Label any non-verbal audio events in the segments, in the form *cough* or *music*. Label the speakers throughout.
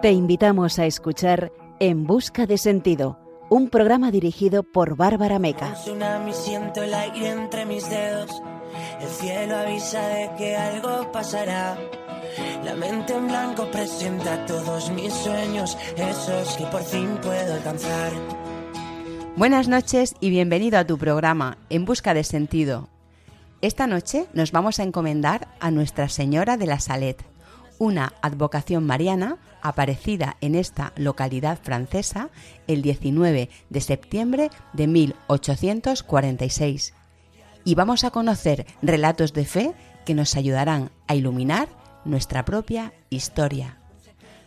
Speaker 1: Te invitamos a escuchar En Busca de Sentido, un programa dirigido por Bárbara Meca.
Speaker 2: tsunami, siento el aire entre mis dedos. El cielo avisa de que algo pasará. La mente en blanco presenta todos mis sueños, esos que por fin puedo alcanzar.
Speaker 3: Buenas noches y bienvenido a tu programa En Busca de Sentido. Esta noche nos vamos a encomendar a Nuestra Señora de la Salet, una advocación mariana aparecida en esta localidad francesa el 19 de septiembre de 1846. Y vamos a conocer relatos de fe que nos ayudarán a iluminar nuestra propia historia.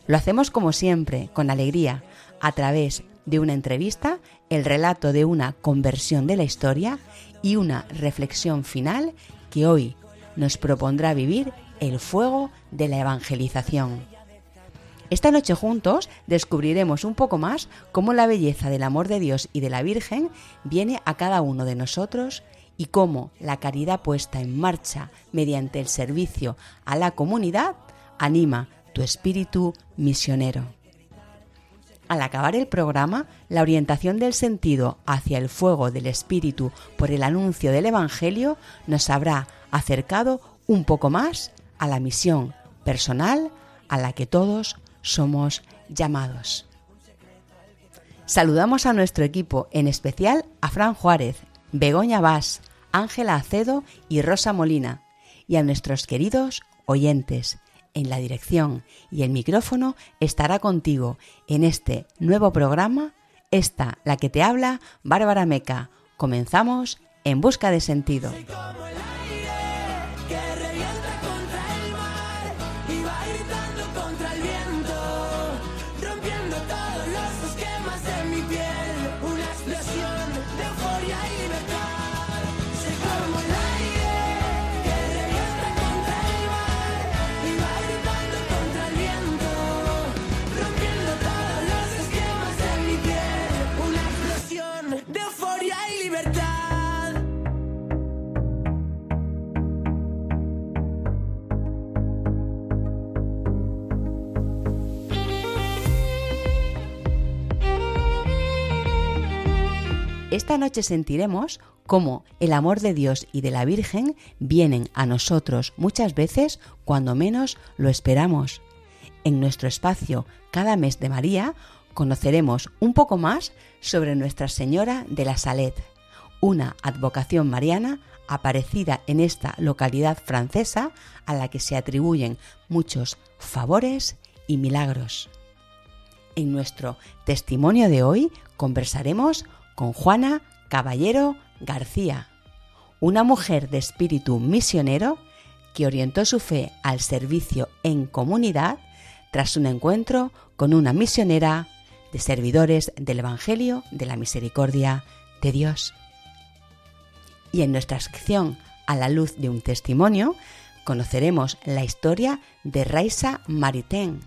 Speaker 3: Lo hacemos como siempre, con alegría, a través de una entrevista, el relato de una conversión de la historia y una reflexión final que hoy nos propondrá vivir el fuego de la evangelización. Esta noche juntos descubriremos un poco más cómo la belleza del amor de Dios y de la Virgen viene a cada uno de nosotros y cómo la caridad puesta en marcha mediante el servicio a la comunidad anima tu espíritu misionero. Al acabar el programa, la orientación del sentido hacia el fuego del espíritu por el anuncio del Evangelio nos habrá acercado un poco más a la misión personal a la que todos somos llamados. Saludamos a nuestro equipo, en especial a Fran Juárez, Begoña Vaz, Ángela Acedo y Rosa Molina, y a nuestros queridos oyentes. En la dirección y el micrófono estará contigo en este nuevo programa, esta, la que te habla, Bárbara Meca. Comenzamos en busca de sentido. Esta noche sentiremos cómo el amor de Dios y de la Virgen vienen a nosotros muchas veces cuando menos lo esperamos. En nuestro espacio Cada mes de María conoceremos un poco más sobre Nuestra Señora de la Salet, una advocación mariana aparecida en esta localidad francesa a la que se atribuyen muchos favores y milagros. En nuestro testimonio de hoy conversaremos con Juana Caballero García, una mujer de espíritu misionero que orientó su fe al servicio en comunidad tras un encuentro con una misionera de servidores del Evangelio de la Misericordia de Dios. Y en nuestra sección A la luz de un testimonio conoceremos la historia de Raisa Maritain,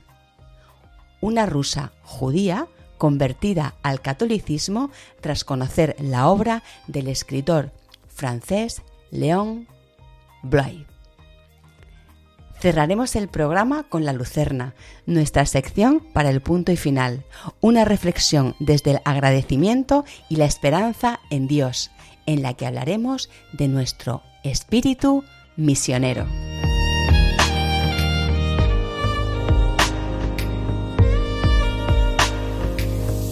Speaker 3: una rusa judía convertida al catolicismo tras conocer la obra del escritor francés Léon Bloy. Cerraremos el programa con la Lucerna, nuestra sección para el punto y final, una reflexión desde el agradecimiento y la esperanza en Dios, en la que hablaremos de nuestro espíritu misionero.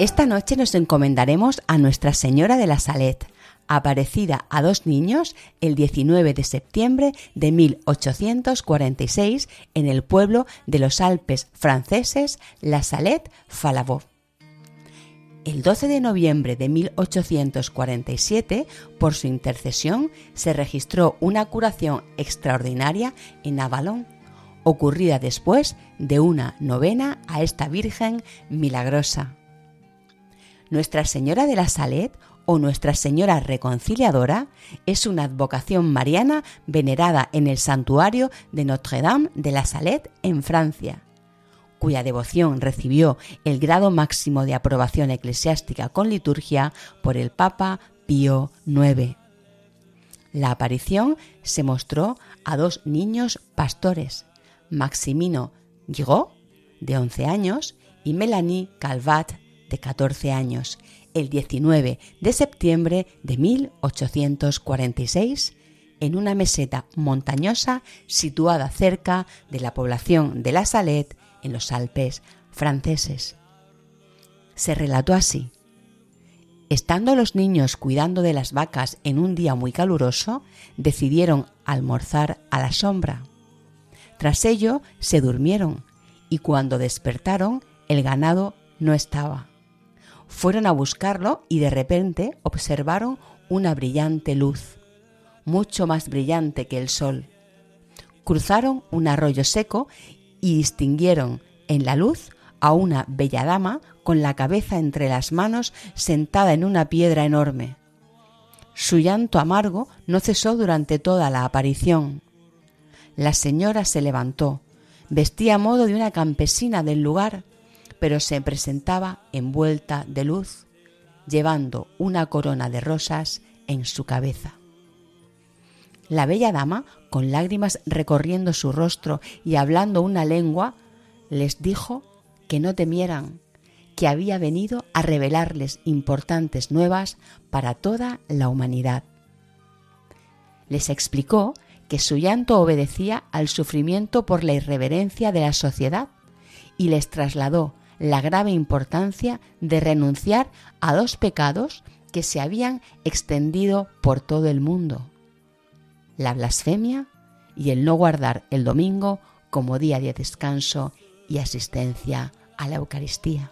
Speaker 3: Esta noche nos encomendaremos a Nuestra Señora de la Salet, aparecida a dos niños el 19 de septiembre de 1846 en el pueblo de los Alpes franceses La Salette-Falavaux. El 12 de noviembre de 1847, por su intercesión, se registró una curación extraordinaria en Avalon, ocurrida después de una novena a esta Virgen milagrosa. Nuestra Señora de la Salet o Nuestra Señora Reconciliadora es una advocación mariana venerada en el santuario de Notre-Dame de la Salette en Francia, cuya devoción recibió el grado máximo de aprobación eclesiástica con liturgia por el Papa Pío IX. La aparición se mostró a dos niños pastores, Maximino Guigot, de 11 años, y Melanie Calvat, de 14 años, el 19 de septiembre de 1846 en una meseta montañosa situada cerca de la población de La Salette en los Alpes franceses. Se relató así. Estando los niños cuidando de las vacas en un día muy caluroso, decidieron almorzar a la sombra. Tras ello se durmieron y cuando despertaron el ganado no estaba. Fueron a buscarlo y de repente observaron una brillante luz, mucho más brillante que el sol. Cruzaron un arroyo seco y distinguieron en la luz a una bella dama con la cabeza entre las manos sentada en una piedra enorme. Su llanto amargo no cesó durante toda la aparición. La señora se levantó, vestía a modo de una campesina del lugar pero se presentaba envuelta de luz, llevando una corona de rosas en su cabeza. La bella dama, con lágrimas recorriendo su rostro y hablando una lengua, les dijo que no temieran, que había venido a revelarles importantes nuevas para toda la humanidad. Les explicó que su llanto obedecía al sufrimiento por la irreverencia de la sociedad y les trasladó la grave importancia de renunciar a dos pecados que se habían extendido por todo el mundo, la blasfemia y el no guardar el domingo como día de descanso y asistencia a la Eucaristía.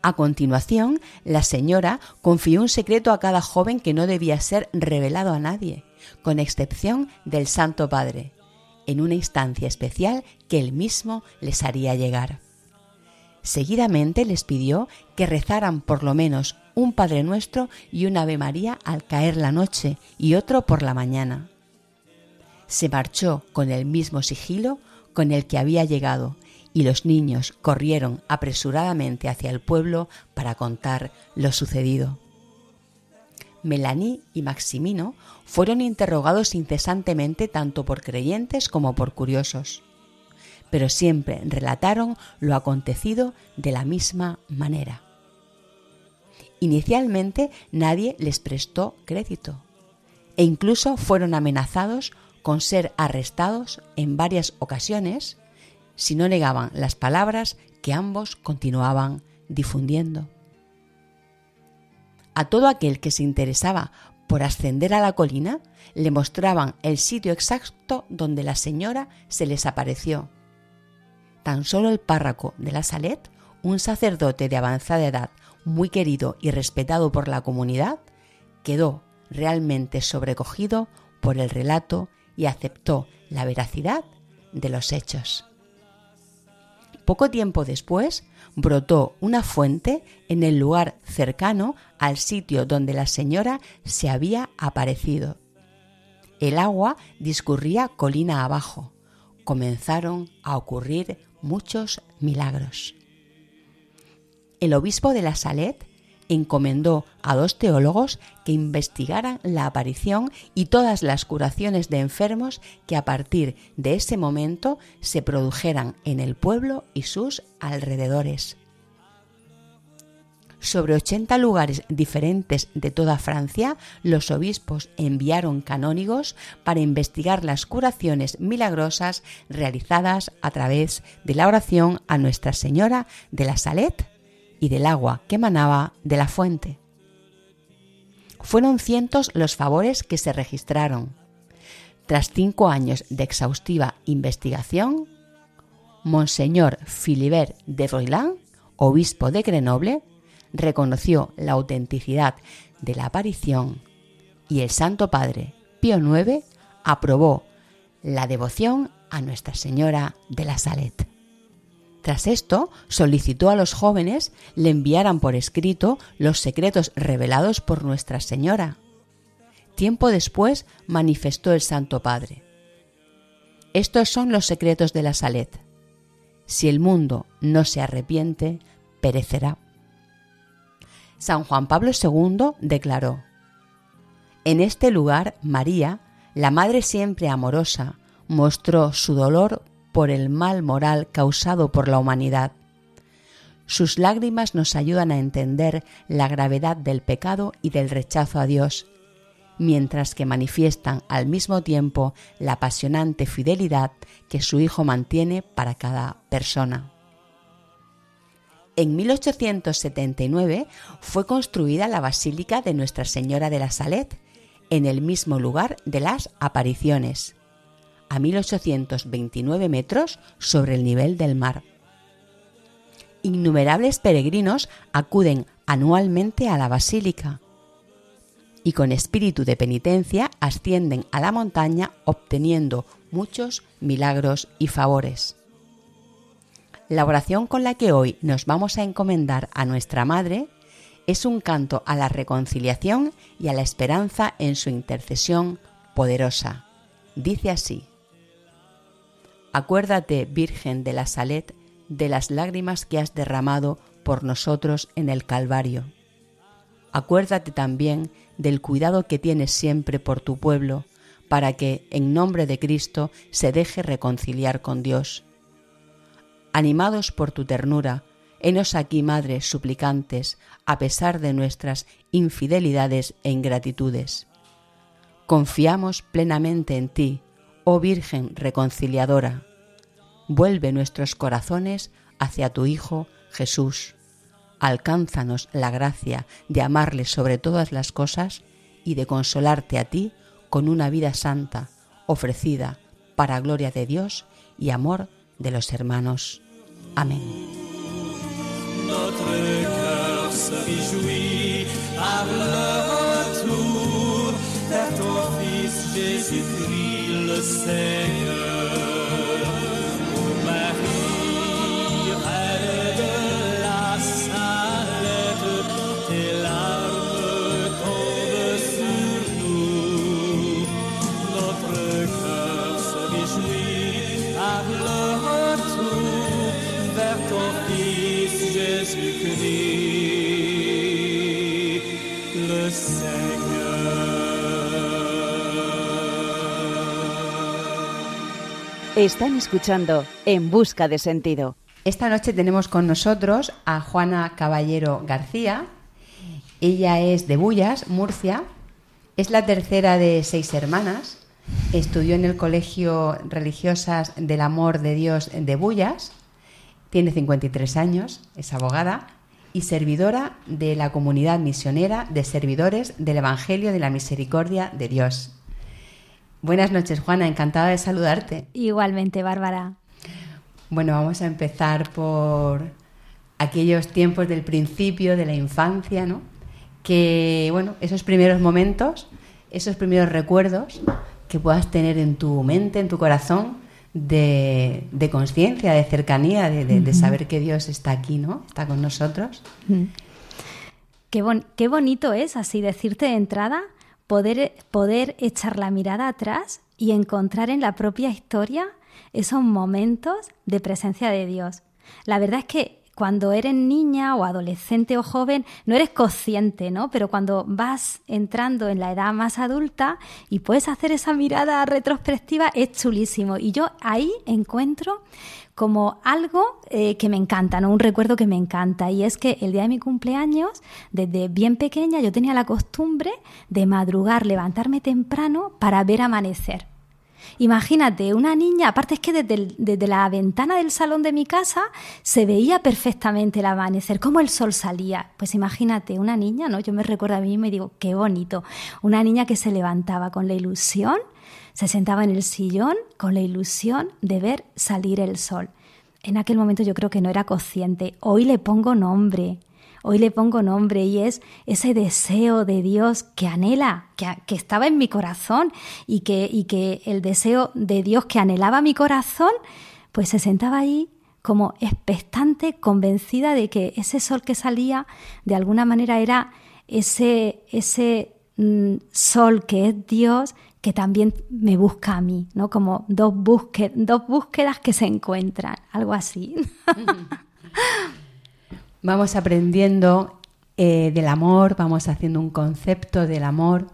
Speaker 3: A continuación, la señora confió un secreto a cada joven que no debía ser revelado a nadie, con excepción del Santo Padre, en una instancia especial que él mismo les haría llegar. Seguidamente les pidió que rezaran por lo menos un Padre Nuestro y un Ave María al caer la noche y otro por la mañana. Se marchó con el mismo sigilo con el que había llegado y los niños corrieron apresuradamente hacia el pueblo para contar lo sucedido. Melanie y Maximino fueron interrogados incesantemente tanto por creyentes como por curiosos, pero siempre relataron lo acontecido de la misma manera. Inicialmente nadie les prestó crédito e incluso fueron amenazados con ser arrestados en varias ocasiones si no negaban las palabras que ambos continuaban difundiendo a todo aquel que se interesaba por ascender a la colina, le mostraban el sitio exacto donde la señora se les apareció. Tan solo el párroco de la Salet, un sacerdote de avanzada edad, muy querido y respetado por la comunidad, quedó realmente sobrecogido por el relato y aceptó la veracidad de los hechos. Poco tiempo después, brotó una fuente en el lugar cercano al sitio donde la señora se había aparecido. El agua discurría colina abajo. Comenzaron a ocurrir muchos milagros. El obispo de la Salet encomendó a dos teólogos que investigaran la aparición y todas las curaciones de enfermos que a partir de ese momento se produjeran en el pueblo y sus alrededores. Sobre 80 lugares diferentes de toda Francia, los obispos enviaron canónigos para investigar las curaciones milagrosas realizadas a través de la oración a Nuestra Señora de la Salet y del agua que emanaba de la fuente. Fueron cientos los favores que se registraron. Tras cinco años de exhaustiva investigación, Monseñor Philibert de Vroilán, obispo de Grenoble, reconoció la autenticidad de la aparición y el Santo Padre Pío IX aprobó la devoción a Nuestra Señora de la Salet. Tras esto, solicitó a los jóvenes le enviaran por escrito los secretos revelados por Nuestra Señora. Tiempo después manifestó el Santo Padre. Estos son los secretos de la Salet. Si el mundo no se arrepiente, perecerá. San Juan Pablo II declaró, En este lugar, María, la Madre siempre amorosa, mostró su dolor por el mal moral causado por la humanidad. Sus lágrimas nos ayudan a entender la gravedad del pecado y del rechazo a Dios, mientras que manifiestan al mismo tiempo la apasionante fidelidad que su Hijo mantiene para cada persona. En 1879 fue construida la Basílica de Nuestra Señora de la Salet, en el mismo lugar de las apariciones, a 1829 metros sobre el nivel del mar. Innumerables peregrinos acuden anualmente a la basílica y con espíritu de penitencia ascienden a la montaña obteniendo muchos milagros y favores. La oración con la que hoy nos vamos a encomendar a nuestra Madre es un canto a la reconciliación y a la esperanza en su intercesión poderosa. Dice así, Acuérdate, Virgen de la Salet, de las lágrimas que has derramado por nosotros en el Calvario. Acuérdate también del cuidado que tienes siempre por tu pueblo, para que, en nombre de Cristo, se deje reconciliar con Dios. Animados por tu ternura, henos aquí, Madre, suplicantes, a pesar de nuestras infidelidades e ingratitudes. Confiamos plenamente en ti, oh Virgen reconciliadora. Vuelve nuestros corazones hacia tu Hijo Jesús. Alcánzanos la gracia de amarle sobre todas las cosas y de consolarte a ti con una vida santa, ofrecida para gloria de Dios y amor de los hermanos. Amén.
Speaker 1: say Están escuchando En Busca de Sentido.
Speaker 3: Esta noche tenemos con nosotros a Juana Caballero García. Ella es de Bullas, Murcia. Es la tercera de seis hermanas. Estudió en el Colegio Religiosas del Amor de Dios de Bullas. Tiene 53 años, es abogada y servidora de la comunidad misionera de servidores del Evangelio de la Misericordia de Dios. Buenas noches, Juana, encantada de saludarte.
Speaker 4: Igualmente, Bárbara.
Speaker 3: Bueno, vamos a empezar por aquellos tiempos del principio, de la infancia, ¿no? Que, bueno, esos primeros momentos, esos primeros recuerdos que puedas tener en tu mente, en tu corazón, de, conciencia, de cercanía, de, saber que Dios está aquí, ¿no? Está con nosotros.
Speaker 4: Qué, qué bonito es así decirte de entrada poder, poder echar la mirada atrás y encontrar en la propia historia esos momentos de presencia de Dios. La verdad es que cuando eres niña o adolescente o joven no eres consciente, ¿no? Pero cuando vas entrando en la edad más adulta y puedes hacer esa mirada retrospectiva es chulísimo. Y yo ahí encuentro como algo eh, que me encanta, ¿no? Un recuerdo que me encanta. Y es que el día de mi cumpleaños, desde bien pequeña, yo tenía la costumbre de madrugar, levantarme temprano para ver amanecer. Imagínate, una niña, aparte es que desde, la ventana del salón de mi casa se veía perfectamente el amanecer, cómo el sol salía. Pues imagínate, una niña, ¿no? Yo me recuerdo a mí y me digo, qué bonito. Una niña que se levantaba con la ilusión se sentaba en el sillón con la ilusión de ver salir el sol. En aquel momento yo creo que no era consciente. Hoy le pongo nombre. Hoy le pongo nombre y es ese deseo de Dios que anhela, que, estaba en mi corazón y que, y que el deseo de Dios que anhelaba mi corazón, pues se sentaba ahí como expectante, convencida de que ese sol que salía de alguna manera era ese, ese mm, sol que es Dios que también me busca a mí, ¿no? Como dos, dos búsquedas que se encuentran, algo así.
Speaker 3: Vamos aprendiendo eh, del amor, vamos haciendo un concepto del amor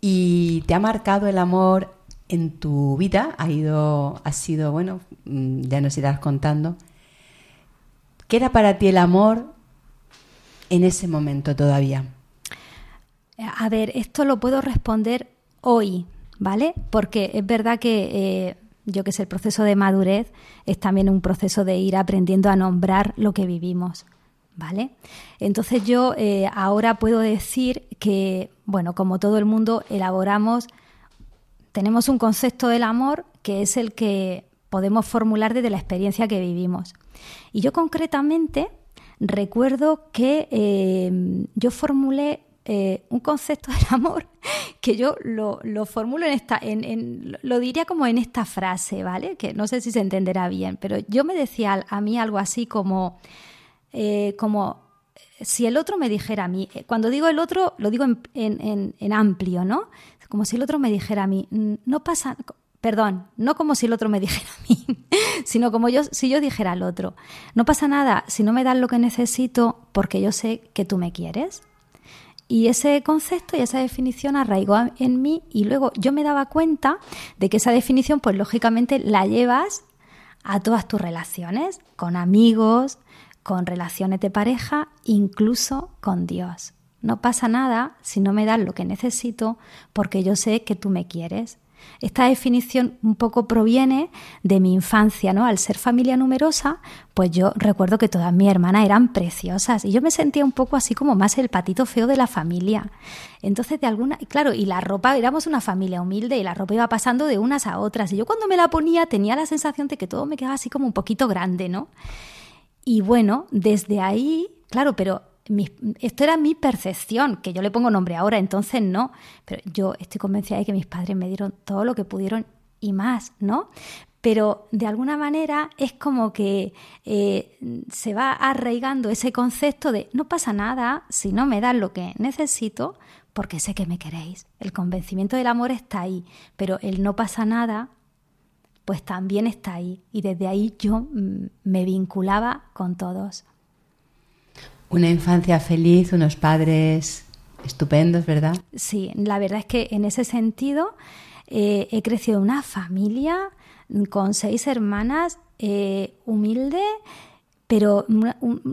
Speaker 3: y te ha marcado el amor en tu vida, ha ido, ha sido, bueno, mm, ya nos irás contando. ¿Qué era para ti el amor en ese momento todavía?
Speaker 4: A ver, esto lo puedo responder hoy, ¿vale? Porque es verdad que eh, yo que sé, el proceso de madurez es también un proceso de ir aprendiendo a nombrar lo que vivimos. ¿Vale? Entonces yo eh, ahora puedo decir que, bueno, como todo el mundo, elaboramos, tenemos un concepto del amor que es el que podemos formular desde la experiencia que vivimos. Y yo concretamente recuerdo que eh, yo formulé eh, un concepto del amor *laughs* que yo lo, formulo en esta, en, lo diría como en esta frase, ¿vale? Que no sé si se entenderá bien, pero yo me decía a mí algo así como, eh, como si el otro me dijera a mí, eh, cuando digo el otro, lo digo en, en, amplio, ¿no? Como si el otro me dijera a mí, no pasa, perdón, no como si el otro me dijera a mí, *laughs* sino como yo, si yo dijera al otro, no pasa nada si no me das lo que necesito porque yo sé que tú me quieres. Y ese concepto y esa definición arraigó en mí y luego yo me daba cuenta de que esa definición, pues lógicamente la llevas a todas tus relaciones, con amigos, con relaciones de pareja, incluso con Dios. No pasa nada si no me das lo que necesito porque yo sé que tú me quieres. Esta definición un poco proviene de mi infancia, ¿no? Al ser familia numerosa, pues yo recuerdo que todas mis hermanas eran preciosas y yo me sentía un poco así como más el patito feo de la familia. Entonces, de alguna, claro, y la ropa, éramos una familia humilde y la ropa iba pasando de unas a otras y yo cuando me la ponía tenía la sensación de que todo me quedaba así como un poquito grande, ¿no? Y bueno, desde ahí, claro, pero esto era mi percepción, que yo le pongo nombre ahora, entonces no, pero yo estoy convencida de que mis padres me dieron todo lo que pudieron y más, ¿no? Pero de alguna manera es como que eh, se va arraigando ese concepto de no pasa nada si no me das lo que necesito porque sé que me queréis. El convencimiento del amor está ahí, pero el no pasa nada pues también está ahí. Y desde ahí yo mm, me vinculaba con todos.
Speaker 3: Una infancia feliz, unos padres estupendos, ¿verdad?
Speaker 4: Sí, la verdad es que en ese sentido eh, he crecido en una familia con seis hermanas, eh, humilde, pero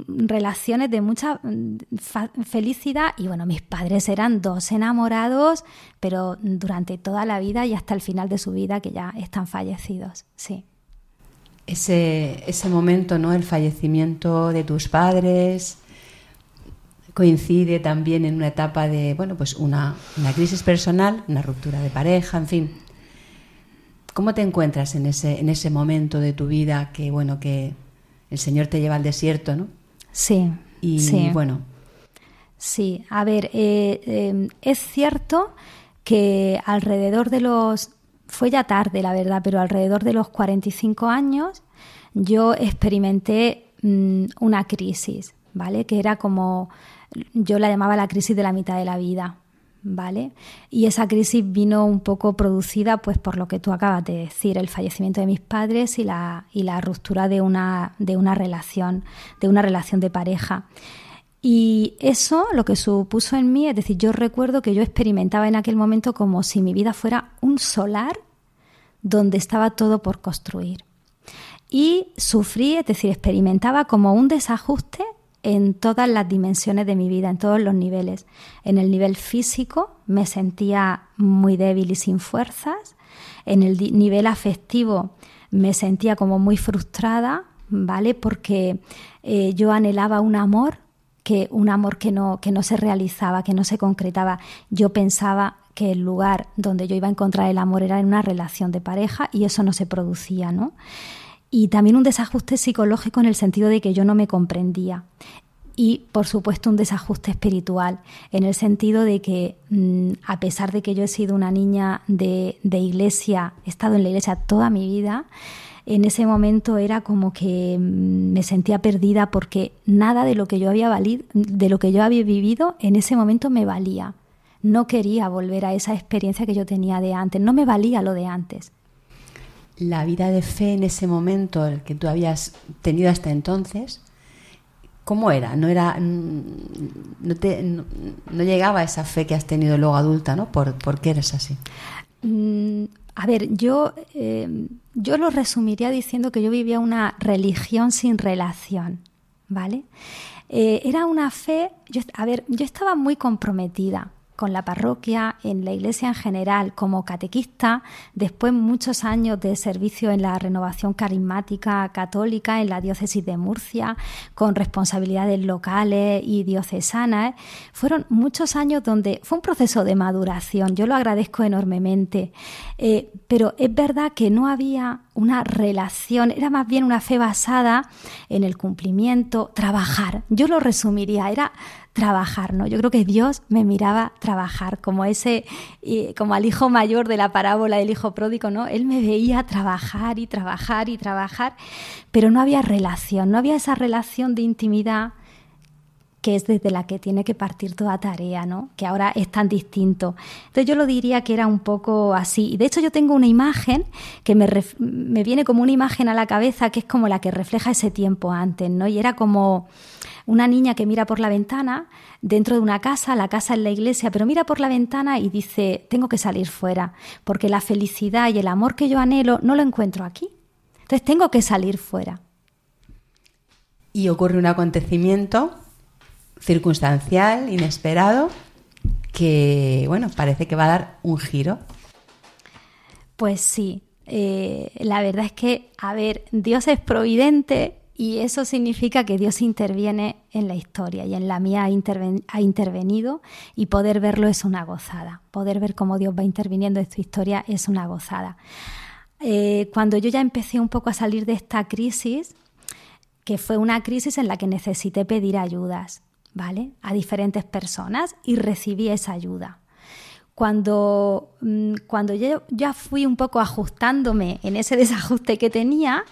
Speaker 4: relaciones de mucha mm, felicidad. Y bueno, mis padres eran dos enamorados, pero durante toda la vida y hasta el final de su vida, que ya están fallecidos, sí.
Speaker 3: Ese, ese momento, ¿no? El fallecimiento de tus padres, coincide también en una etapa de, bueno, pues una, crisis personal, una ruptura de pareja, en fin. ¿Cómo te encuentras en ese, en ese momento de tu vida que, bueno, que el Señor te lleva al desierto, ¿no?
Speaker 4: Sí.
Speaker 3: Y bueno.
Speaker 4: Sí, a ver, eh, eh, es cierto que alrededor de los, fue ya tarde la verdad, pero alrededor de los 45 años yo experimenté mm, una crisis, ¿vale? Que era como yo la llamaba la crisis de la mitad de la vida, ¿vale? Y esa crisis vino un poco producida pues por lo que tú acabas de decir, el fallecimiento de mis padres y la, y la ruptura de una, de una relación, de una relación de pareja. Y eso lo que supuso en mí, es decir, yo recuerdo que yo experimentaba en aquel momento como si mi vida fuera un solar donde estaba todo por construir. Y sufrí, es decir, experimentaba como un desajuste en todas las dimensiones de mi vida, en todos los niveles. En el nivel físico me sentía muy débil y sin fuerzas. En el nivel afectivo me sentía como muy frustrada, ¿vale? Porque eh, yo anhelaba un amor, que, un amor que no, que no se realizaba, que no se concretaba. Yo pensaba que el lugar donde yo iba a encontrar el amor era en una relación de pareja y eso no se producía, ¿no? Y también un desajuste psicológico en el sentido de que yo no me comprendía. y por supuesto un desajuste espiritual, en el sentido de que mm, a pesar de que yo he sido una niña de, iglesia, he estado en la iglesia toda mi vida, en ese momento era como que mm, me sentía perdida porque nada de lo que yo había valido, de lo que yo había vivido en ese momento me valía. No quería volver a esa experiencia que yo tenía de antes, no me valía lo de antes.
Speaker 3: La vida de fe en ese momento, el que tú habías tenido hasta entonces, ¿Cómo era? No era no, te, no, llegaba a esa fe que has tenido luego adulta, ¿no? ¿Por, qué eres así?
Speaker 4: Mm, a ver, yo, eh, yo lo resumiría diciendo que yo vivía una religión sin relación, ¿vale? Eh, era una fe, yo, a ver, yo estaba muy comprometida con la parroquia, en la iglesia en general, como catequista, después muchos años de servicio en la renovación carismática católica en la diócesis de Murcia, con responsabilidades locales y diocesanas. Fueron muchos años donde fue un proceso de maduración, yo lo agradezco enormemente, eh, pero es verdad que no había una relación, era más bien una fe basada en el cumplimiento, trabajar. Yo lo resumiría, era trabajar, ¿no? Yo creo que Dios me miraba trabajar, como ese, como al hijo mayor de la parábola del hijo pródigo, ¿no? Él me veía trabajar y trabajar y trabajar, pero no había relación, no había esa relación de intimidad que es desde la que tiene que partir toda tarea, ¿no? Que ahora es tan distinto. Entonces yo lo diría que era un poco así. Y de hecho yo tengo una imagen que me, me viene como una imagen a la cabeza que es como la que refleja ese tiempo antes, ¿no? Y era como una niña que mira por la ventana dentro de una casa, la casa es la iglesia, pero mira por la ventana y dice, tengo que salir fuera, porque la felicidad y el amor que yo anhelo no lo encuentro aquí. Entonces tengo que salir fuera.
Speaker 3: Y ocurre un acontecimiento circunstancial, inesperado, que, bueno, parece que va a dar un giro.
Speaker 4: Pues sí, eh, la verdad es que, a ver, Dios es providente y eso significa que Dios interviene en la historia y en la mía ha, intervenido y poder verlo es una gozada. Poder ver cómo Dios va interviniendo en tu historia es una gozada. Eh, cuando yo ya empecé un poco a salir de esta crisis, que fue una crisis en la que necesité pedir ayudas, ¿vale? A diferentes personas y recibí esa ayuda. Cuando, mm, cuando yo ya fui un poco ajustándome en ese *laughs* desajuste que tenía,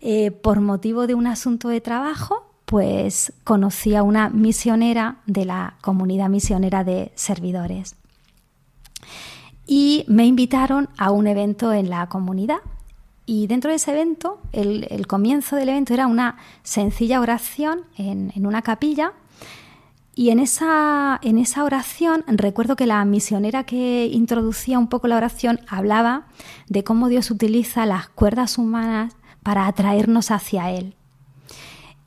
Speaker 4: eh, por motivo de un asunto de trabajo, pues conocí a una misionera de la comunidad misionera de servidores. Y me invitaron a un evento en la comunidad. Y dentro de ese evento, el, comienzo del evento era una sencilla oración en, en una capilla. Y en esa, en esa oración recuerdo que la misionera que introducía un poco la oración hablaba de cómo Dios utiliza las cuerdas humanas para atraernos hacia Él.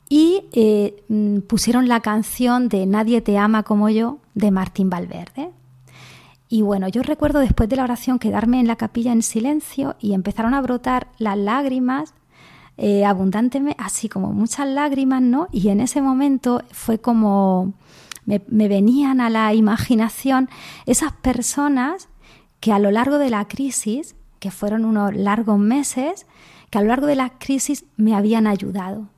Speaker 4: Y eh, mm, pusieron la canción de Nadie te ama como yo de Martín Valverde. Y bueno, yo recuerdo después de la oración quedarme en la capilla en silencio y empezaron a brotar las lágrimas eh, abundantemente, así como muchas lágrimas, ¿no? Y en ese momento fue como me, venían a la imaginación esas personas que a lo largo de la crisis, que fueron unos largos meses, que a lo largo de la crisis me habían ayudado.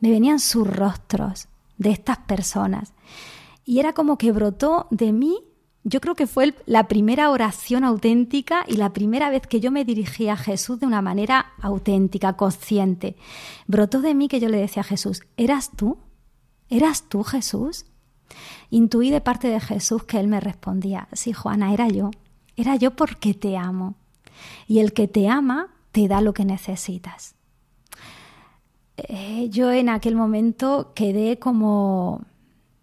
Speaker 4: Me venían sus rostros de estas personas. Y era como que brotó de mí, yo creo que fue la primera oración auténtica y la primera vez que yo me dirigí a Jesús de una manera auténtica, consciente. Brotó de mí que yo le decía a Jesús, ¿eras tú? ¿Eras tú Jesús? Intuí de parte de Jesús que él me respondía, sí, Juana, era yo. Era yo porque te amo. Y el que te ama te da lo que necesitas. Eh, yo en aquel momento quedé como,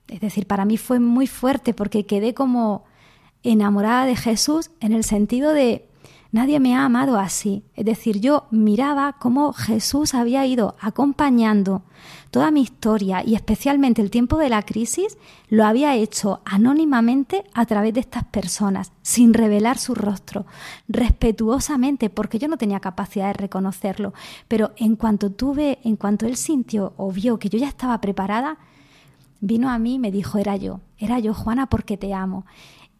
Speaker 4: es decir, para mí fue muy fuerte porque quedé como enamorada de Jesús en el sentido de Nadie me ha amado así. Es decir, yo miraba cómo Jesús había ido acompañando toda mi historia y especialmente el tiempo de la crisis, lo había hecho anónimamente a través de estas personas, sin revelar su rostro, respetuosamente, porque yo no tenía capacidad de reconocerlo. Pero en cuanto tuve, en cuanto él sintió o vio que yo ya estaba preparada, vino a mí y me dijo, era yo, era yo, Juana, porque te amo.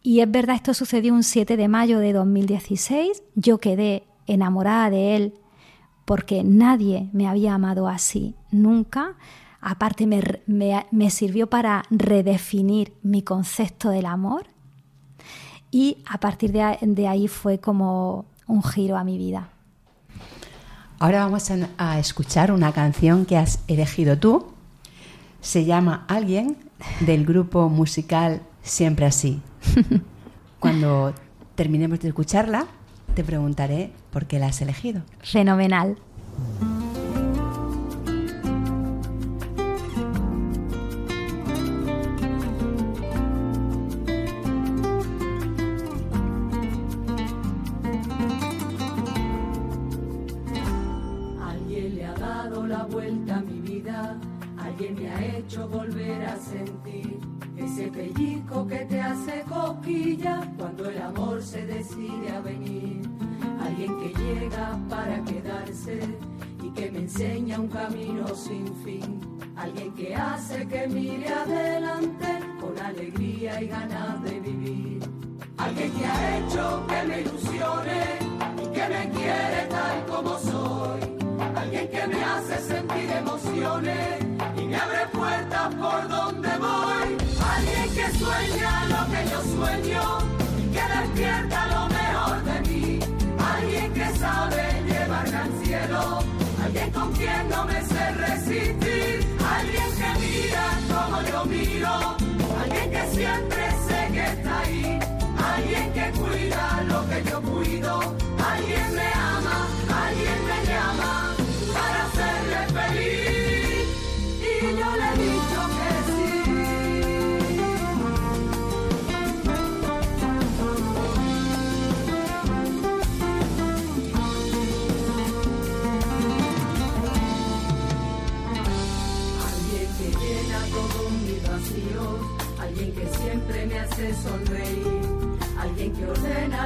Speaker 4: Y es verdad, esto sucedió un 7 de mayo de 2016. Yo quedé enamorada de él porque nadie me había amado así, nunca. aparte me, sirvió para redefinir mi concepto del amor y a partir de, ahí fue como un giro a mi vida.
Speaker 3: Ahora vamos a, escuchar una canción que has elegido tú. Se llama Alguien del grupo musical Siempre Así. *laughs* Cuando terminemos de escucharla, te preguntaré por qué la has elegido.
Speaker 4: Fenomenal.
Speaker 5: Sin fin. Alguien que hace que mire adelante con alegría y ganas de vivir. Alguien que ha hecho que me ilusione y que me quiere tal como soy. Alguien que me hace sentir emociones y me abre puertas por donde voy. Alguien que sueña lo que yo sueño que despierta lo mejor con quien no me sé resistir,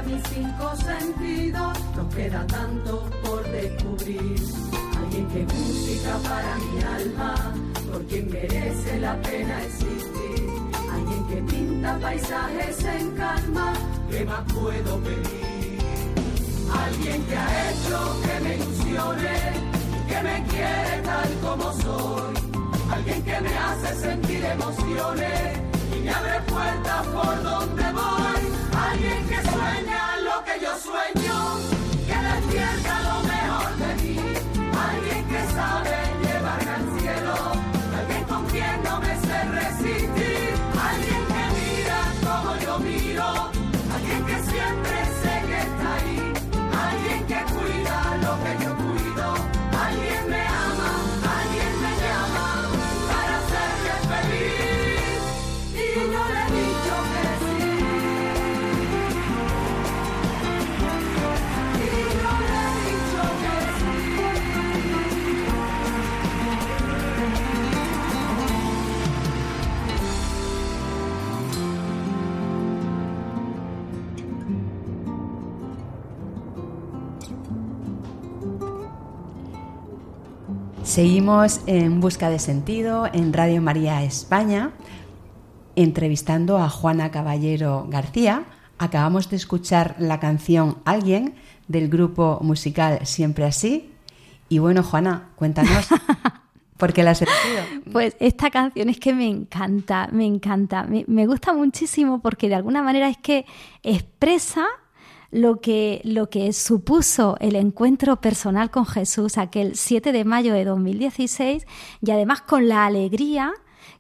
Speaker 5: ordena mis cinco sentidos, no queda tanto por descubrir. Alguien que música para mi alma, por quien merece la pena existir. Alguien que pinta paisajes en calma, ¿qué más puedo pedir? Alguien que ha hecho que me ilusione, que me quiere tal como soy. Alguien que me hace sentir emociones y me abre puertas por donde voy. Alguien que sueña lo que yo sueño, que despierta lo
Speaker 3: Seguimos en Busca de Sentido en Radio María España, entrevistando a Juana Caballero García. Acabamos de escuchar la canción Alguien del grupo musical Siempre Así. Y bueno, Juana, cuéntanos. *laughs* ¿Por qué la has elegido?
Speaker 4: Pues esta canción es que me encanta, me encanta. me, gusta muchísimo porque de alguna manera es que expresa lo que, lo que supuso el encuentro personal con Jesús aquel 7 de mayo de 2016 y además con la alegría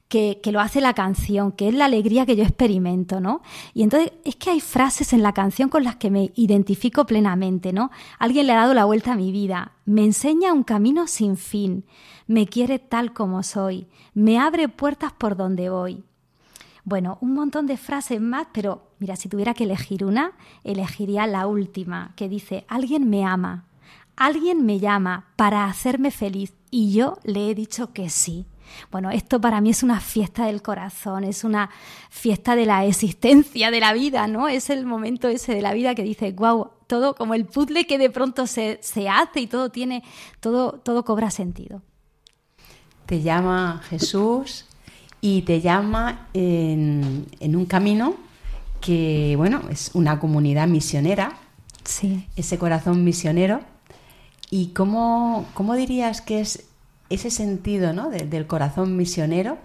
Speaker 4: que, que, lo hace la canción, que es la alegría que yo experimento, ¿no? Y entonces es que hay frases en la canción con las que me identifico plenamente, ¿no? Alguien le ha dado la vuelta a mi vida, me enseña un camino sin fin, me quiere tal como soy, me abre puertas por donde voy. Bueno, un montón de frases más, pero mira, si tuviera que elegir una, elegiría la última, que dice, alguien me ama, alguien me llama para hacerme feliz y yo le he dicho que sí. Bueno, esto para mí es una fiesta del corazón, es una fiesta de la existencia, de la vida, ¿no? Es el momento ese de la vida que dice, wow, todo como el puzzle que de pronto se, se hace y todo tiene, todo, todo cobra sentido.
Speaker 3: Te llama Jesús, y te llama en, un camino que, bueno, es una comunidad misionera,
Speaker 4: sí.
Speaker 3: ese corazón misionero. ¿Y cómo, cómo dirías que es ese sentido ¿no? del corazón misionero,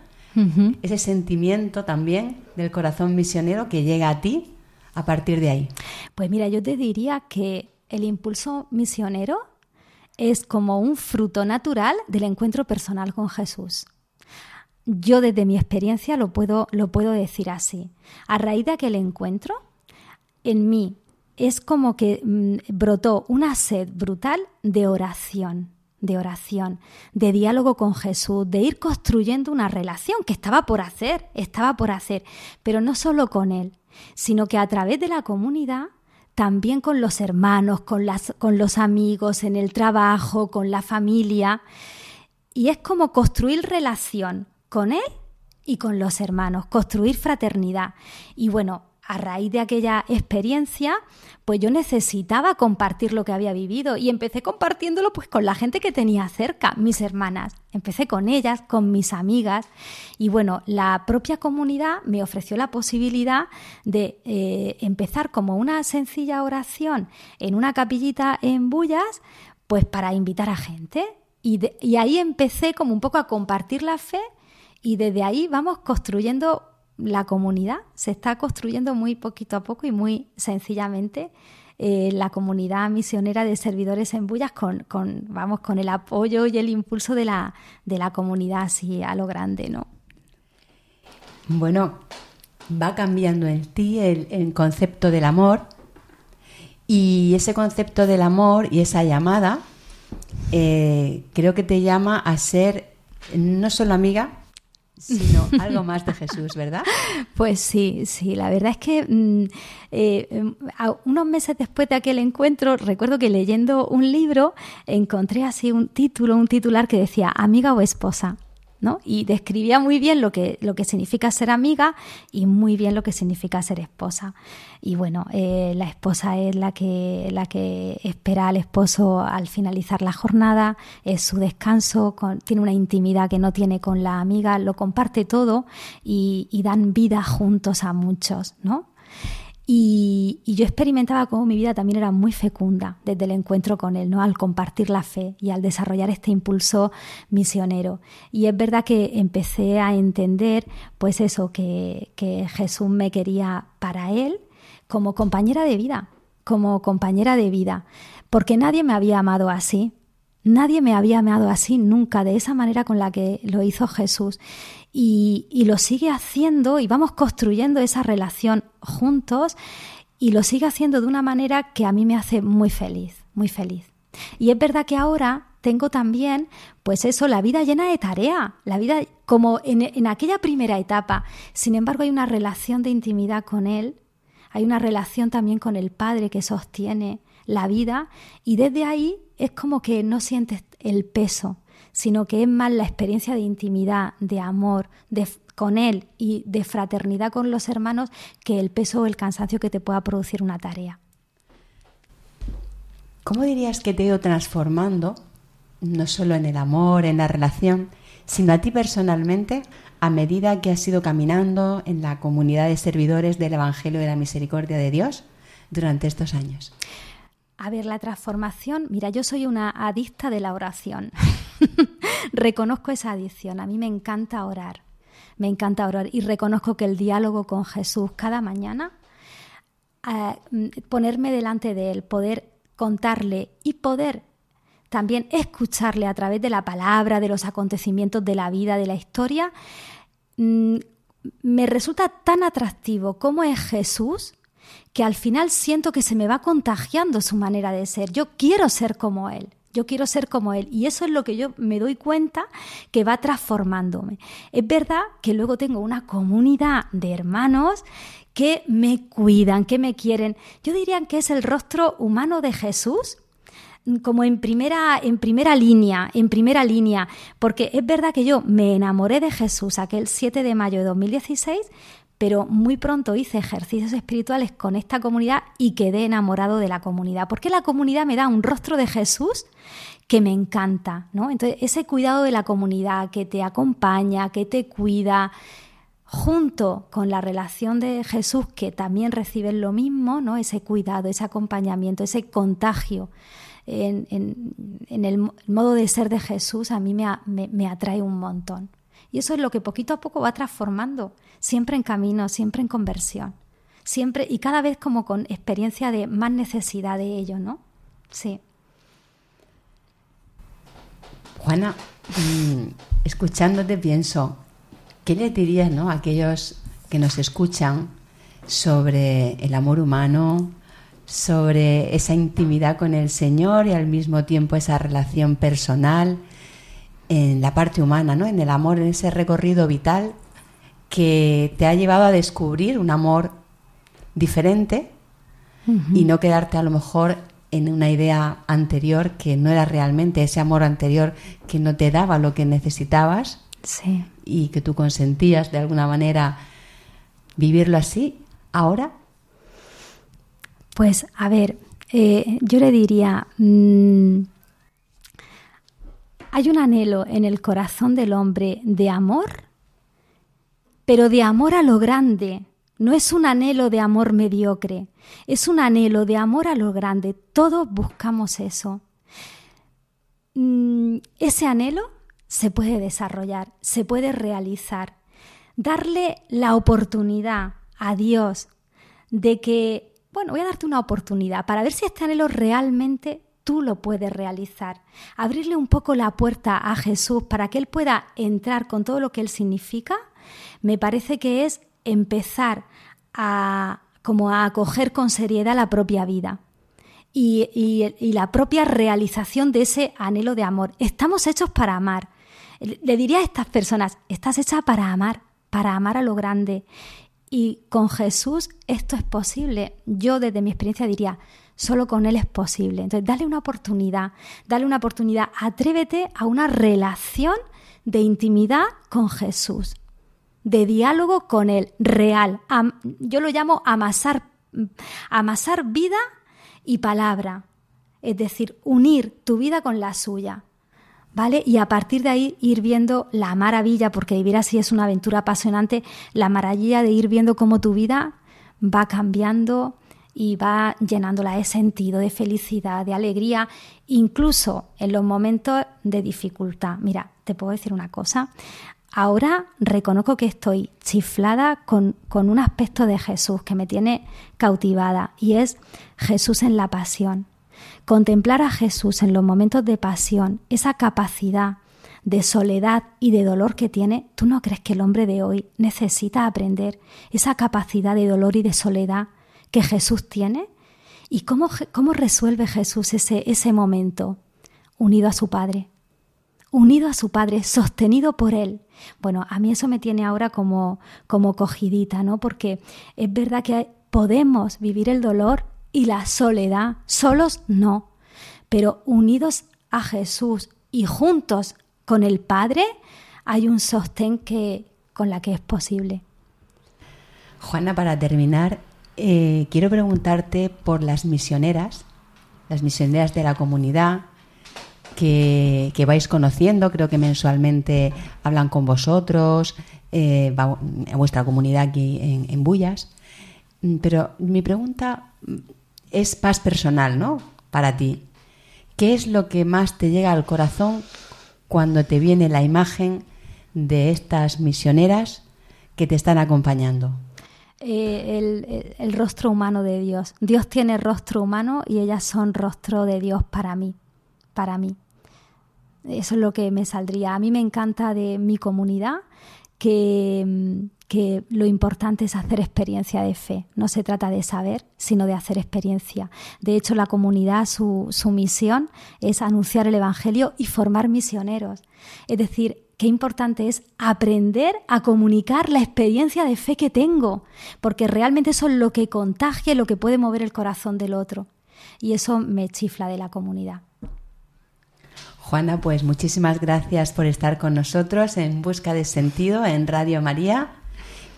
Speaker 3: ese sentimiento también del corazón misionero que llega a ti a partir de ahí.
Speaker 4: Pues mira, yo te diría que el impulso misionero es como un fruto natural del encuentro personal con Jesús. Yo desde mi experiencia lo puedo, lo puedo decir así. A raíz de aquel encuentro, en mí es como que mm, brotó una sed brutal de oración, de oración, de diálogo con Jesús, de ir construyendo una relación que estaba por hacer, estaba por hacer, pero no solo con Él, sino que a través de la comunidad, también con los hermanos, con, las, con los amigos, en el trabajo, con la familia. Y es como construir relación con Él y con los hermanos, construir fraternidad. Y bueno, a raíz de aquella experiencia, pues yo necesitaba compartir lo que había vivido y empecé compartiéndolo pues con la gente que tenía cerca, mis hermanas. Empecé con ellas, con mis amigas y bueno, la propia comunidad me ofreció la posibilidad de eh, empezar como una sencilla oración en una capillita en Bullas, pues para invitar a gente. Y, y ahí empecé como un poco a compartir la fe y desde ahí vamos construyendo la comunidad se está construyendo muy poquito a poco y muy sencillamente eh, la comunidad misionera de servidores en Bullas con, vamos, con el apoyo y el impulso de la, de la comunidad así a lo grande, ¿no?
Speaker 3: Bueno, va cambiando en ti el, concepto del amor y ese concepto del amor y esa llamada eh, creo que te llama a ser no solo amiga, sino algo más de Jesús, ¿verdad? *laughs*
Speaker 4: Pues sí, sí, la verdad es que mm, eh, em, unos meses después de aquel encuentro, recuerdo que leyendo un libro encontré así un título, un titular que decía amiga o esposa. Y describía muy bien lo que, lo que significa ser amiga y muy bien lo que significa ser esposa. Y bueno, eh, la esposa es la que, la que espera al esposo al finalizar la jornada, es su descanso, tiene una intimidad que no tiene con la amiga, lo comparte todo y, y dan vida juntos a muchos, ¿no? Y, yo experimentaba cómo mi vida también era muy fecunda desde el encuentro con él, ¿no? Al compartir la fe y al desarrollar este impulso misionero. Y es verdad que empecé a entender, pues eso, que, que Jesús me quería para él como compañera de vida, como compañera de vida, porque nadie me había amado así. Nadie me había amado así nunca, de esa manera con la que lo hizo Jesús y, lo sigue haciendo y vamos construyendo esa relación juntos y lo sigue haciendo de una manera que a mí me hace muy feliz, muy feliz. Y es verdad que ahora tengo también, pues eso, la vida llena de tarea, la vida como en, en, aquella primera etapa. Sin embargo, hay una relación de intimidad con Él, hay una relación también con el Padre que sostiene la vida y desde ahí es como que no sientes el peso sino que es más la experiencia de intimidad, de amor, de, con él y de fraternidad con los hermanos que el peso o el cansancio que te pueda producir una tarea.
Speaker 3: ¿Cómo dirías que te he ido transformando, no solo en el amor, en la relación, sino a ti personalmente, a medida que has ido caminando en la comunidad de servidores del Evangelio de la Misericordia de Dios durante estos años?
Speaker 4: A ver, la transformación, mira, yo soy una adicta de la oración. *laughs* reconozco esa adicción, a mí me encanta orar, me encanta orar y reconozco que el diálogo con Jesús cada mañana, eh, ponerme delante de Él, poder contarle y poder también escucharle a través de la palabra, de los acontecimientos de la vida, de la historia, mm, me resulta tan atractivo cómo es Jesús que al final siento que se me va contagiando su manera de ser. Yo quiero ser como Él. Yo quiero ser como Él. Y eso es lo que yo me doy cuenta que va transformándome. Es verdad que luego tengo una comunidad de hermanos que me cuidan, que me quieren. Yo diría que es el rostro humano de Jesús como en primera, en primera línea, en primera línea, porque es verdad que yo me enamoré de Jesús aquel 7 de mayo de 2016, pero muy pronto hice ejercicios espirituales con esta comunidad y quedé enamorado de la comunidad, porque la comunidad me da un rostro de Jesús que me encanta, ¿no? Entonces, ese cuidado de la comunidad que te acompaña, que te cuida, junto con la relación de Jesús, que también reciben lo mismo, ¿no? ese cuidado, ese acompañamiento, ese contagio en, el modo de ser de Jesús, a mí me, me, atrae un montón. Y eso es lo que poquito a poco va transformando, siempre en camino, siempre en conversión, siempre y cada vez como con experiencia de más necesidad de ello, ¿no? Sí.
Speaker 3: Juana, mm, escuchándote pienso, ¿Qué le dirías ¿no? a aquellos que nos escuchan sobre el amor humano, sobre esa intimidad con el Señor y al mismo tiempo esa relación personal en la parte humana, ¿no? en el amor, en ese recorrido vital que te ha llevado a descubrir un amor diferente y no quedarte a lo mejor en una idea anterior que no era realmente ese amor anterior que no te daba lo que necesitabas
Speaker 4: sí
Speaker 3: y que tú consentías de alguna manera vivirlo así ahora?
Speaker 4: Pues a ver, eh, yo le diría, mm, hay un anhelo en el corazón del hombre de amor, pero de amor a lo grande. No es un anhelo de amor mediocre, es un anhelo de amor a lo grande. Todos buscamos eso. Mm, ese anhelo se puede desarrollar, se puede realizar. Darle la oportunidad a Dios de que, bueno, voy a darte una oportunidad para ver si este anhelo realmente tú lo puedes realizar. Abrirle un poco la puerta a Jesús para que Él pueda entrar con todo lo que Él significa, me parece que es empezar a como a acoger con seriedad la propia vida y, y la propia realización de ese anhelo de amor. Estamos hechos para amar. Le diría a estas personas, estás hecha para amar, para amar a lo grande. Y con Jesús esto es posible. Yo desde mi experiencia diría, solo con Él es posible. Entonces, dale una oportunidad, dale una oportunidad, atrévete a una relación de intimidad con Jesús, de diálogo con Él, real. yo lo llamo amasar, amasar vida y palabra, es decir, unir tu vida con la suya. ¿vale? Y a partir de ahí ir viendo la maravilla, porque vivir así es una aventura apasionante, la maravilla de ir viendo cómo tu vida va cambiando y va llenándola de sentido, de felicidad, de alegría, incluso en los momentos de dificultad. Mira, te puedo decir una cosa. Ahora reconozco que estoy chiflada con, con un aspecto de Jesús que me tiene cautivada y es Jesús en la pasión. Contemplar a Jesús en los momentos de pasión, esa capacidad de soledad y de dolor que tiene, ¿tú no crees que el hombre de hoy necesita aprender esa capacidad de dolor y de soledad que Jesús tiene? ¿Y cómo, cómo resuelve Jesús ese, ese momento? Unido a su Padre, unido a su Padre, sostenido por Él. Bueno, a mí eso me tiene ahora como, como cogidita, ¿no? Porque es verdad que podemos vivir el dolor y la soledad, solos no, pero unidos a Jesús y juntos con el Padre, hay un sostén que, con la que es posible.
Speaker 3: Juana, para terminar, eh, quiero preguntarte por las misioneras, las misioneras de la comunidad que, vais conociendo, creo que mensualmente hablan con vosotros, eh, a vuestra comunidad aquí en, Bullas. Mm, pero mi pregunta es paz personal, ¿no? Para ti. ¿Qué es lo que más te llega al corazón cuando te viene la imagen de estas misioneras que te están acompañando?
Speaker 4: Eh, el, rostro humano de Dios. Dios tiene rostro humano y ellas son rostro de Dios para mí, para mí. Eso es lo que me saldría. A mí me encanta de mi comunidad que, mm, que lo importante es hacer experiencia de fe. No se trata de saber, sino de hacer experiencia. De hecho, la comunidad, su, su misión es anunciar el Evangelio y formar misioneros. Es decir, qué importante es aprender a comunicar la experiencia de fe que tengo, porque realmente eso es lo que contagia, lo que puede mover el corazón del otro. Y eso me chifla de la comunidad.
Speaker 3: Juana, pues muchísimas gracias por estar con nosotros en Busca de Sentido en Radio María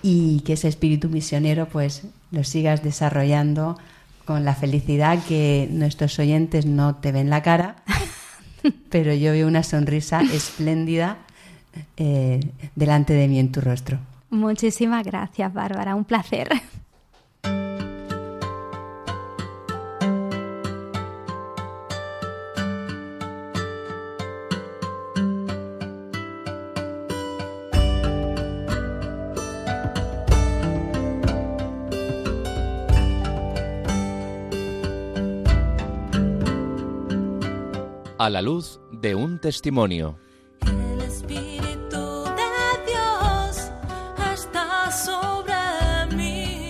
Speaker 3: y que ese espíritu misionero pues lo sigas desarrollando con la felicidad que nuestros oyentes no te ven la cara, *laughs* pero yo veo una sonrisa espléndida eh, delante de mí en tu rostro.
Speaker 4: Muchísimas gracias, Bárbara. Un placer.
Speaker 6: A la luz de un testimonio.
Speaker 2: El Espíritu de Dios está sobre mí.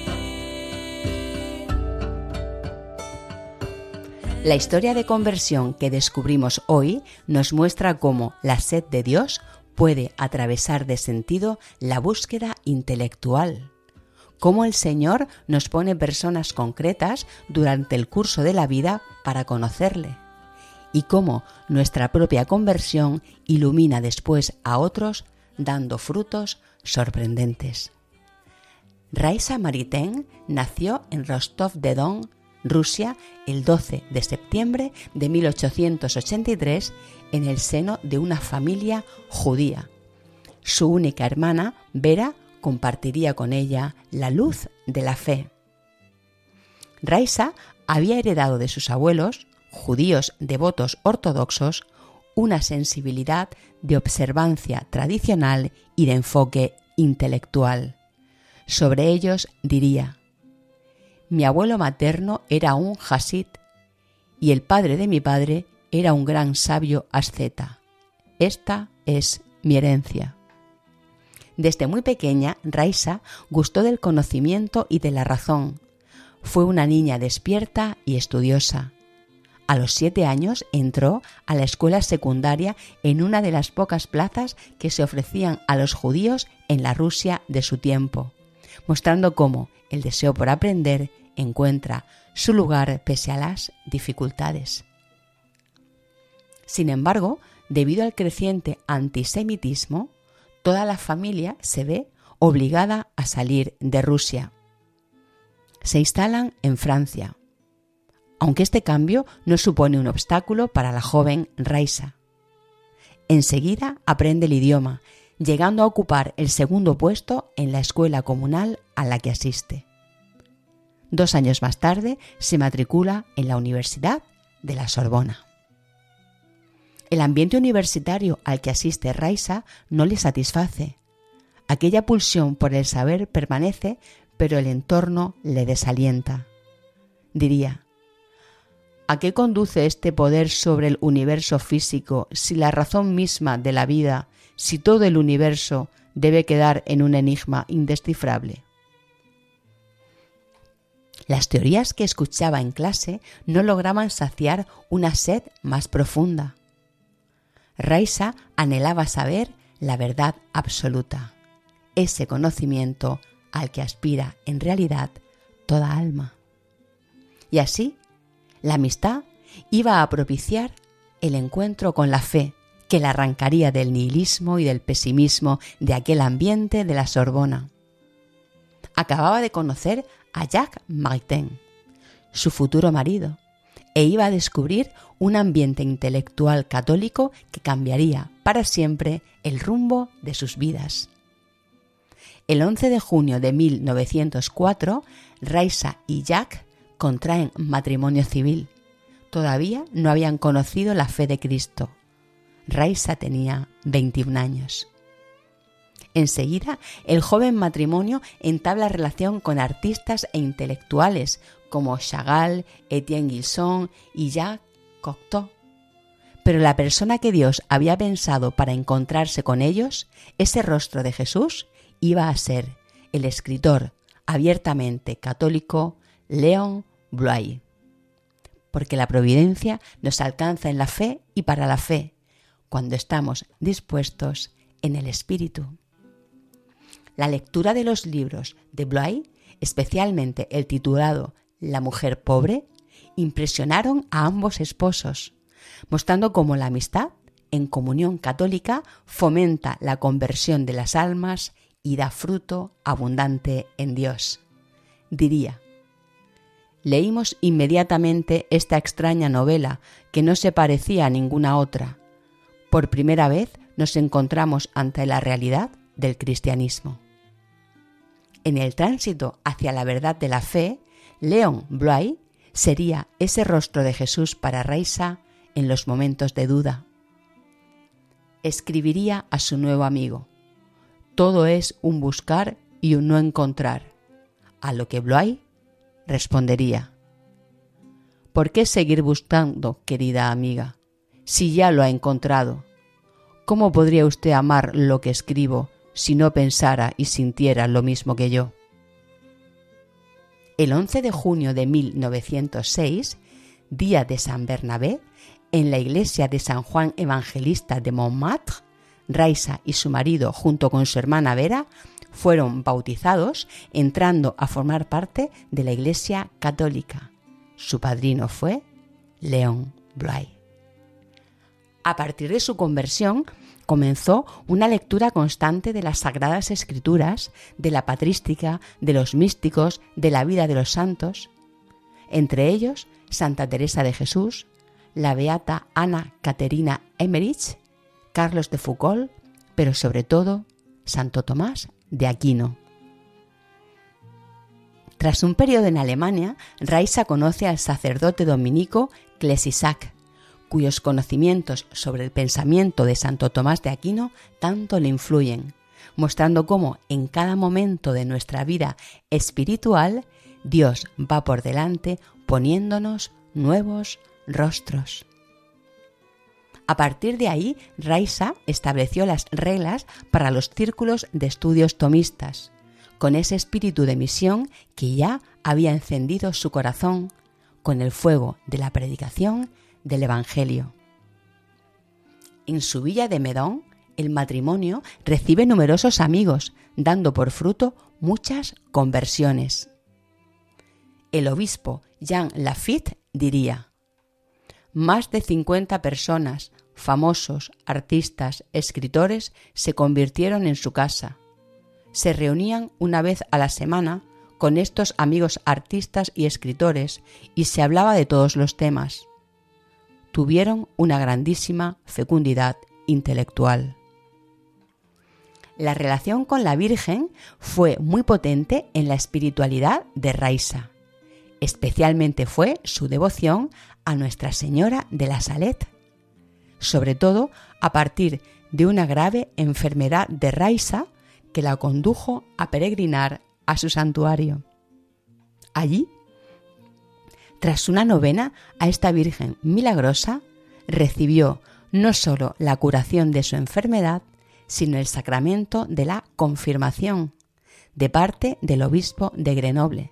Speaker 3: La historia de conversión que descubrimos hoy nos muestra cómo la sed de Dios puede atravesar de sentido la búsqueda intelectual. Cómo el Señor nos pone personas concretas durante el curso de la vida para conocerle. Y cómo nuestra propia conversión ilumina después a otros dando frutos sorprendentes. Raisa Maritain nació en Rostov de Don, Rusia, el 12 de septiembre de 1883 en el seno de una familia judía. Su única hermana, Vera, compartiría con ella la luz de la fe. Raisa había heredado de sus abuelos, judíos devotos ortodoxos, una sensibilidad de observancia tradicional y de enfoque intelectual. Sobre ellos diría, mi abuelo materno era un hasid y el padre de mi padre era un gran sabio asceta. Esta es mi herencia. Desde muy pequeña, Raisa gustó del conocimiento y de la razón. Fue una niña despierta y estudiosa. A los siete años entró a la escuela secundaria en una de las pocas plazas que se ofrecían a los judíos en la Rusia de su tiempo, mostrando cómo el deseo por aprender encuentra su lugar pese a las dificultades. Sin embargo, debido al creciente antisemitismo, toda la familia se ve obligada a salir de Rusia. Se instalan en Francia, aunque este cambio no supone un obstáculo para la joven Raisa. Enseguida aprende el idioma, llegando a ocupar el segundo puesto en la escuela comunal a la que asiste. Dos años más tarde se matricula en la Universidad de la Sorbona. El ambiente universitario al que asiste Raisa no le satisface. Aquella pulsión por el saber permanece, pero el entorno le desalienta. Diría, ¿a qué conduce este poder sobre el universo físico si la razón misma de la vida, si todo el universo debe quedar en un enigma indescifrable? Las teorías que escuchaba en clase no lograban saciar una sed más profunda. Raisa anhelaba saber la verdad absoluta, ese conocimiento al que aspira en realidad toda alma. Y así, la amistad iba a propiciar el encuentro con la fe que la arrancaría del nihilismo y del pesimismo de aquel ambiente de la Sorbona. Acababa de conocer a Jacques Maritain, su futuro marido, e iba a descubrir un ambiente intelectual católico que cambiaría para siempre el rumbo de sus vidas. El 11 de junio de 1904, Raisa y Jacques contraen matrimonio civil. Todavía no habían conocido la fe de Cristo. Raisa tenía 21 años. Enseguida, el joven matrimonio entabla relación con artistas e intelectuales como Chagall, Etienne Gilson y Jacques Cocteau. Pero la persona que Dios había pensado para encontrarse con ellos, ese rostro de Jesús, iba a ser el escritor abiertamente católico Leon Bloy. Porque la providencia nos alcanza en la fe y para la fe, cuando estamos dispuestos en el Espíritu. La lectura de los libros de Bloy, especialmente el titulado La mujer pobre, impresionaron a ambos esposos, mostrando cómo la amistad en comunión católica fomenta la conversión de las almas y da fruto abundante en Dios. Diría, leímos inmediatamente esta extraña novela que no se parecía a ninguna otra. Por primera vez nos encontramos ante la realidad del cristianismo. En el tránsito hacia la verdad de la fe, Leon Bloy sería ese rostro de Jesús para Raisa en los momentos de duda. Escribiría a su nuevo amigo, todo es un buscar y un no encontrar, a lo que Bloy respondería, ¿por qué seguir buscando, querida amiga, si ya lo ha encontrado? ¿Cómo podría usted amar lo que escribo si no pensara y sintiera lo mismo que yo? El 11 de junio de 1906, día de San Bernabé, en la iglesia de San Juan Evangelista de Montmartre, Raisa y su marido, junto con su hermana Vera, fueron bautizados, entrando a formar parte de la Iglesia Católica. Su padrino fue León Bloy. A partir de su conversión, comenzó una lectura constante de las sagradas escrituras, de la patrística, de los místicos, de la vida de los santos, entre ellos Santa Teresa de Jesús, la beata Ana Caterina Emmerich, Carlos de Foucault, pero sobre todo Santo Tomás de Aquino. Tras un periodo en Alemania, Raisa conoce al sacerdote dominico Clesisac, cuyos conocimientos sobre el pensamiento de Santo Tomás de Aquino tanto le influyen, mostrando cómo en cada momento de nuestra vida espiritual Dios va por delante poniéndonos nuevos rostros. A partir de ahí, Raisa estableció las reglas para los círculos de estudios tomistas, con ese espíritu de misión que ya había encendido su corazón con el fuego de la predicación del Evangelio. En su villa de Medón, el matrimonio recibe numerosos amigos, dando por fruto muchas conversiones. El obispo Jean Lafitte diría, más de 50 personas, famosos, artistas, escritores, se convirtieron en su casa. Se reunían una vez a la semana con estos amigos artistas y escritores y se hablaba de todos los temas. Tuvieron una grandísima fecundidad intelectual. La relación con la Virgen fue muy potente en la espiritualidad de Raisa. Especialmente fue su devoción a Nuestra Señora de la Salet, sobre todo a partir de una grave enfermedad de Raisa que la condujo a peregrinar a su santuario. Allí, tras una novena a esta Virgen milagrosa, recibió no sólo la curación de su enfermedad, sino el sacramento de la confirmación de parte del obispo de Grenoble,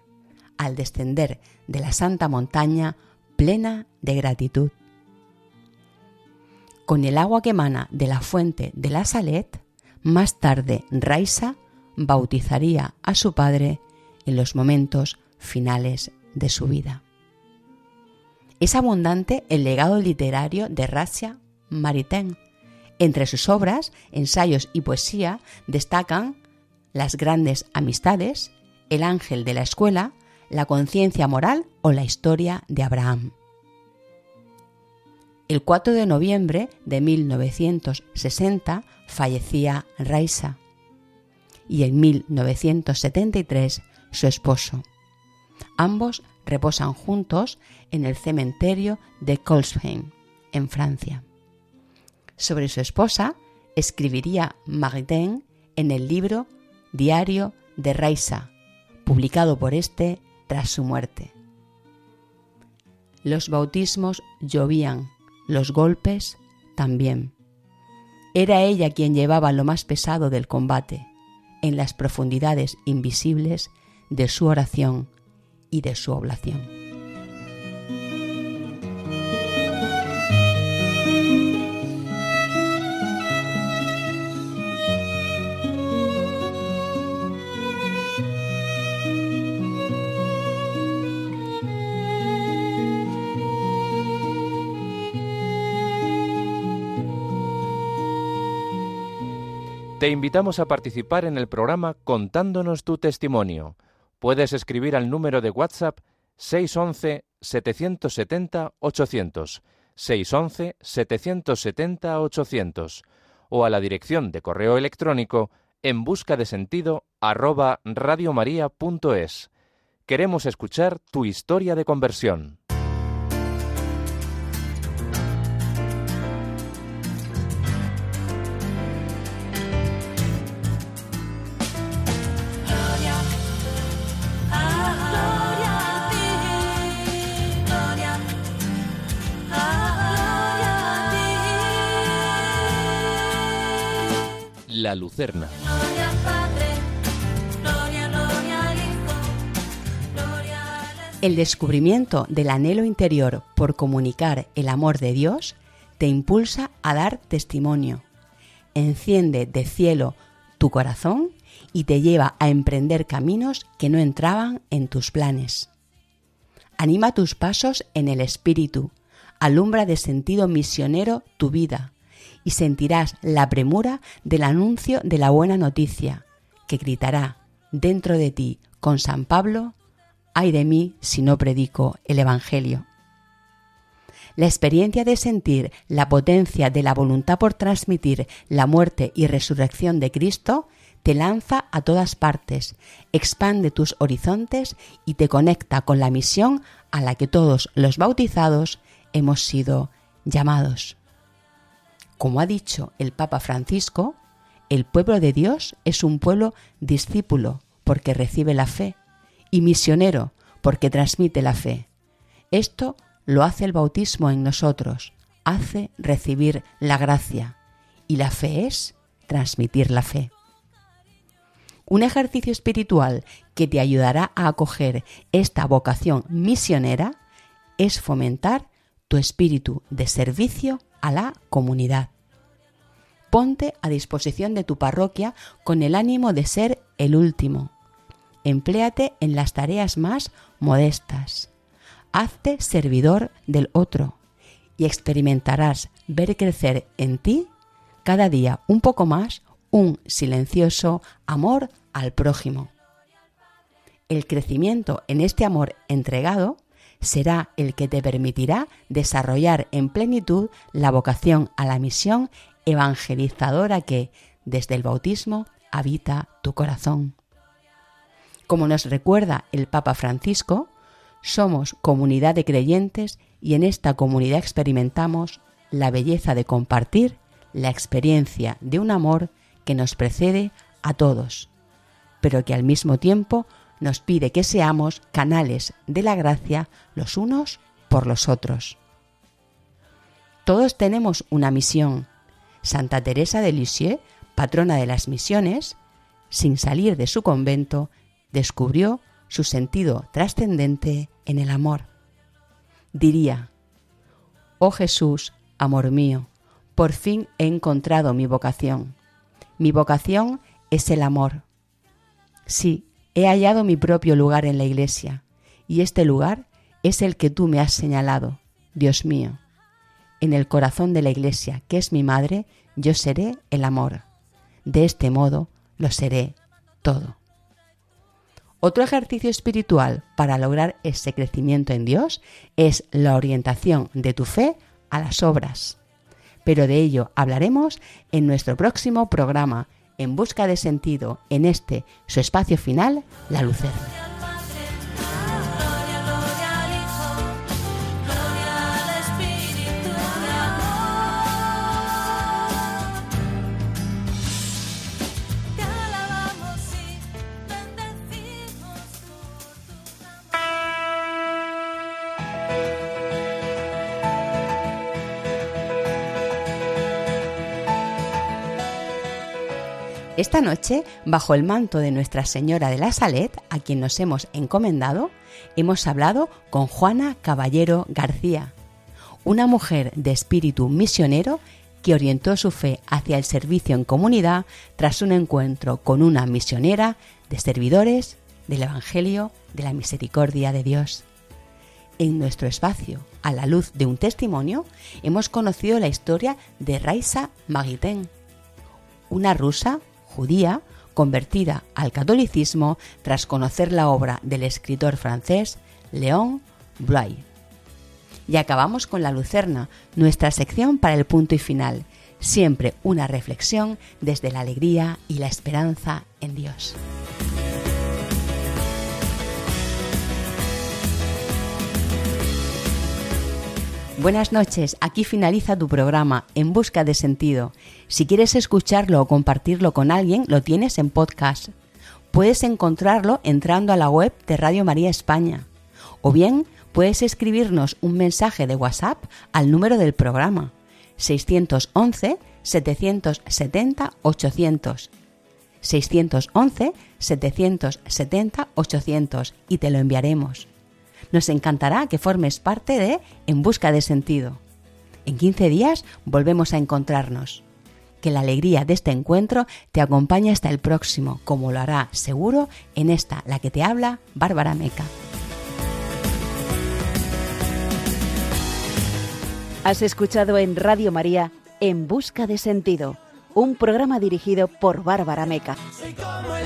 Speaker 3: al descender de la santa montaña plena de gratitud. Con el agua que emana de la fuente de la Salet, más tarde Raisa bautizaría a su padre en los momentos finales de su vida. Es abundante el legado literario de Rasia Maritain. Entre sus obras, ensayos y poesía destacan Las grandes amistades, El ángel de la escuela, la conciencia moral o la historia de Abraham. El 4 de noviembre de 1960 fallecía Raisa y en 1973 su esposo. Ambos reposan juntos en el cementerio de Colsheim, en Francia. Sobre su esposa escribiría Maritain en el libro Diario de Raisa, publicado por este tras su muerte. Los bautismos llovían, los golpes también. Era ella quien llevaba lo más pesado del combate, en las profundidades invisibles de su oración y de su oblación.
Speaker 6: Te invitamos a participar en el programa contándonos tu testimonio. Puedes escribir al número de WhatsApp 611-770-800, 611-770-800 o a la dirección de correo electrónico en busca de sentido. Queremos escuchar tu historia de conversión. La Lucerna.
Speaker 3: El descubrimiento del anhelo interior por comunicar el amor de Dios te impulsa a dar testimonio. Enciende de cielo tu corazón y te lleva a emprender caminos que no entraban en tus planes. Anima tus pasos en el espíritu, alumbra de sentido misionero tu vida y sentirás la premura del anuncio de la buena noticia, que gritará dentro de ti con San Pablo, ay de mí si no predico el Evangelio. La experiencia de sentir la potencia de la voluntad por transmitir la muerte y resurrección de Cristo te lanza a todas partes, expande tus horizontes y te conecta con la misión a la que todos los bautizados hemos sido llamados. Como ha dicho el Papa Francisco, el pueblo de Dios es un pueblo discípulo porque recibe la fe y misionero porque transmite la fe. Esto lo hace el bautismo en nosotros, hace recibir la gracia y la fe es transmitir la fe. Un ejercicio espiritual que te ayudará a acoger esta vocación misionera es fomentar tu espíritu de servicio a la comunidad. Ponte a disposición de tu parroquia con el ánimo de ser el último. Empléate en las tareas más modestas. Hazte servidor del otro y experimentarás ver crecer en ti cada día un poco más un silencioso amor al prójimo. El crecimiento en este amor entregado será el que te permitirá desarrollar en plenitud la vocación a la misión evangelizadora que, desde el bautismo, habita tu corazón. Como nos recuerda el Papa Francisco, somos comunidad de creyentes y en esta comunidad experimentamos la belleza de compartir la experiencia de un amor que nos precede a todos, pero que al mismo tiempo nos pide que seamos canales de la gracia los unos por los otros. Todos tenemos una misión. Santa Teresa de Lisieux, patrona de las misiones, sin salir de su convento, descubrió su sentido trascendente en el amor. Diría, Oh Jesús, amor mío, por fin he encontrado mi vocación. Mi vocación es el amor. Sí, He hallado mi propio lugar en la iglesia, y este lugar es el que tú me has señalado, Dios mío. En el corazón de la iglesia, que es mi madre, yo seré el amor. De este modo lo seré todo. Otro ejercicio espiritual para lograr ese crecimiento en Dios es la orientación de tu fe a las obras. Pero de ello hablaremos en nuestro próximo programa en busca de sentido en este su espacio final, la lucerna. Esta noche, bajo el manto de Nuestra Señora de la Salet, a quien nos hemos encomendado, hemos hablado con Juana Caballero García, una mujer de espíritu misionero que orientó su fe hacia el servicio en comunidad tras un encuentro con una misionera de servidores del Evangelio de la Misericordia de Dios. En nuestro espacio, a la luz de un testimonio, hemos conocido la historia de Raisa Magiten, una rusa judía convertida al catolicismo tras conocer la obra del escritor francés Léon Bloy. Y acabamos con la Lucerna, nuestra sección para el punto y final. siempre una reflexión desde la alegría y la esperanza en Dios. Buenas noches, aquí finaliza tu programa En Busca de Sentido. Si quieres escucharlo o compartirlo con alguien, lo tienes en podcast. Puedes encontrarlo entrando a la web de Radio María España. O bien, puedes escribirnos un mensaje de WhatsApp al número del programa 611 770 800. 611 770 800 y te lo enviaremos. Nos encantará que formes parte de En Busca de Sentido. En 15 días volvemos a encontrarnos. Que la alegría de este encuentro te acompañe hasta el próximo, como lo hará seguro en esta, la que te habla, Bárbara Meca.
Speaker 1: Has escuchado en Radio María En Busca de Sentido, un programa dirigido por Bárbara Meca.
Speaker 2: Soy como el